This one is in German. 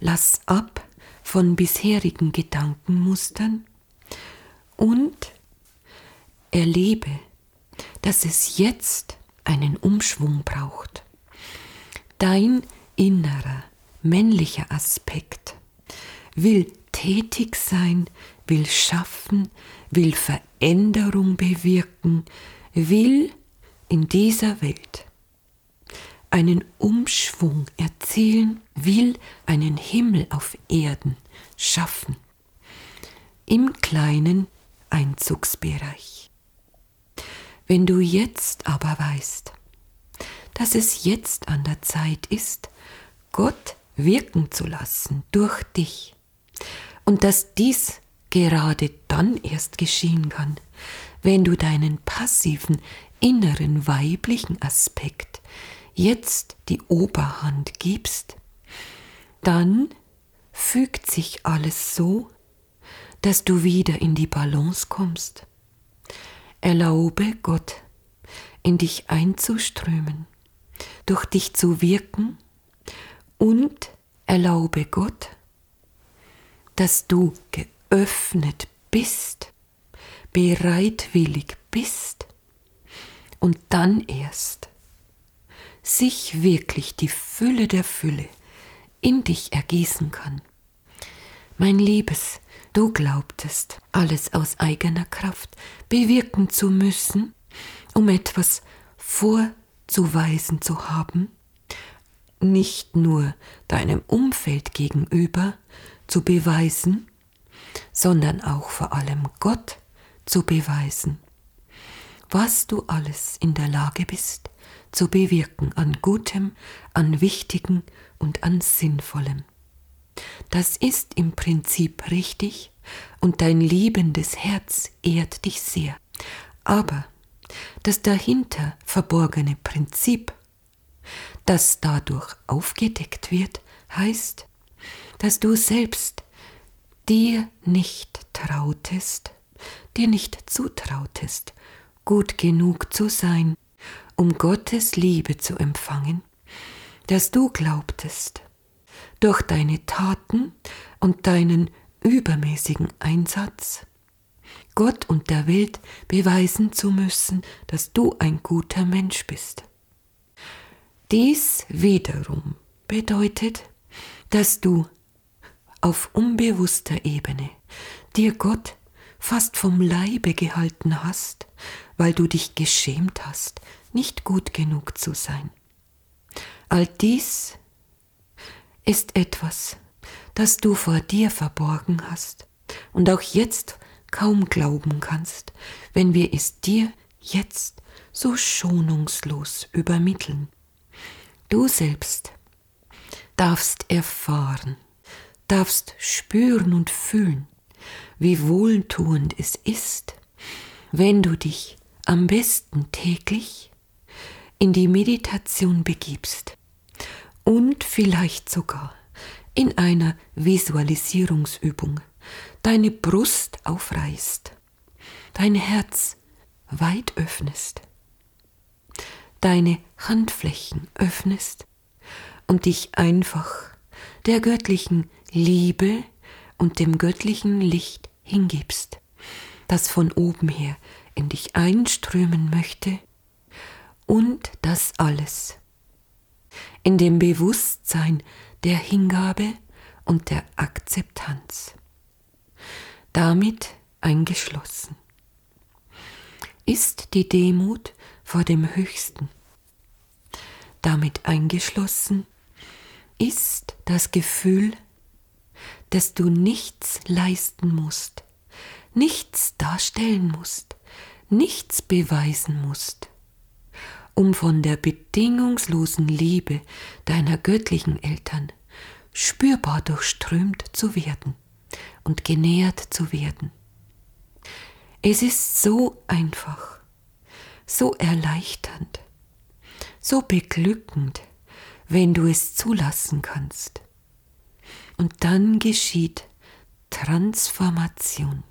Lass ab von bisherigen Gedankenmustern und erlebe, dass es jetzt einen Umschwung braucht. Dein innerer männlicher Aspekt will tätig sein, will schaffen, will Veränderung bewirken, will in dieser Welt einen Umschwung erzielen, will einen Himmel auf Erden schaffen. Im kleinen Einzugsbereich. Wenn du jetzt aber weißt, dass es jetzt an der Zeit ist, Gott wirken zu lassen durch dich und dass dies gerade dann erst geschehen kann, wenn du deinen passiven inneren weiblichen Aspekt jetzt die Oberhand gibst, dann fügt sich alles so, dass du wieder in die Balance kommst. Erlaube Gott, in dich einzuströmen, durch dich zu wirken und erlaube Gott, dass du geöffnet bist, bereitwillig bist und dann erst sich wirklich die Fülle der Fülle in dich ergießen kann. Mein Liebes, du glaubtest, alles aus eigener Kraft bewirken zu müssen, um etwas vorzuweisen zu haben, nicht nur deinem Umfeld gegenüber zu beweisen, sondern auch vor allem Gott zu beweisen, was du alles in der Lage bist zu bewirken an Gutem, an Wichtigen und an Sinnvollem. Das ist im Prinzip richtig und dein liebendes Herz ehrt dich sehr. Aber das dahinter verborgene Prinzip, das dadurch aufgedeckt wird, heißt, dass du selbst dir nicht trautest, dir nicht zutrautest, gut genug zu sein, um Gottes Liebe zu empfangen, dass du glaubtest, durch deine Taten und deinen übermäßigen Einsatz Gott und der Welt beweisen zu müssen, dass du ein guter Mensch bist. Dies wiederum bedeutet, dass du auf unbewusster Ebene dir Gott fast vom Leibe gehalten hast, weil du dich geschämt hast, nicht gut genug zu sein. All dies ist etwas, das du vor dir verborgen hast und auch jetzt kaum glauben kannst, wenn wir es dir jetzt so schonungslos übermitteln. Du selbst darfst erfahren, darfst spüren und fühlen, wie wohltuend es ist, wenn du dich am besten täglich in die Meditation begibst und vielleicht sogar in einer Visualisierungsübung deine Brust aufreißt, dein Herz weit öffnest, deine Handflächen öffnest und dich einfach der göttlichen Liebe und dem göttlichen Licht hingibst, das von oben her in dich einströmen möchte und das alles in dem Bewusstsein der Hingabe und der Akzeptanz. Damit eingeschlossen ist die Demut vor dem Höchsten. Damit eingeschlossen ist das Gefühl, dass du nichts leisten musst, nichts darstellen musst, nichts beweisen musst, um von der bedingungslosen Liebe deiner göttlichen Eltern spürbar durchströmt zu werden und genährt zu werden. Es ist so einfach, so erleichternd, so beglückend, wenn du es zulassen kannst. Und dann geschieht Transformation.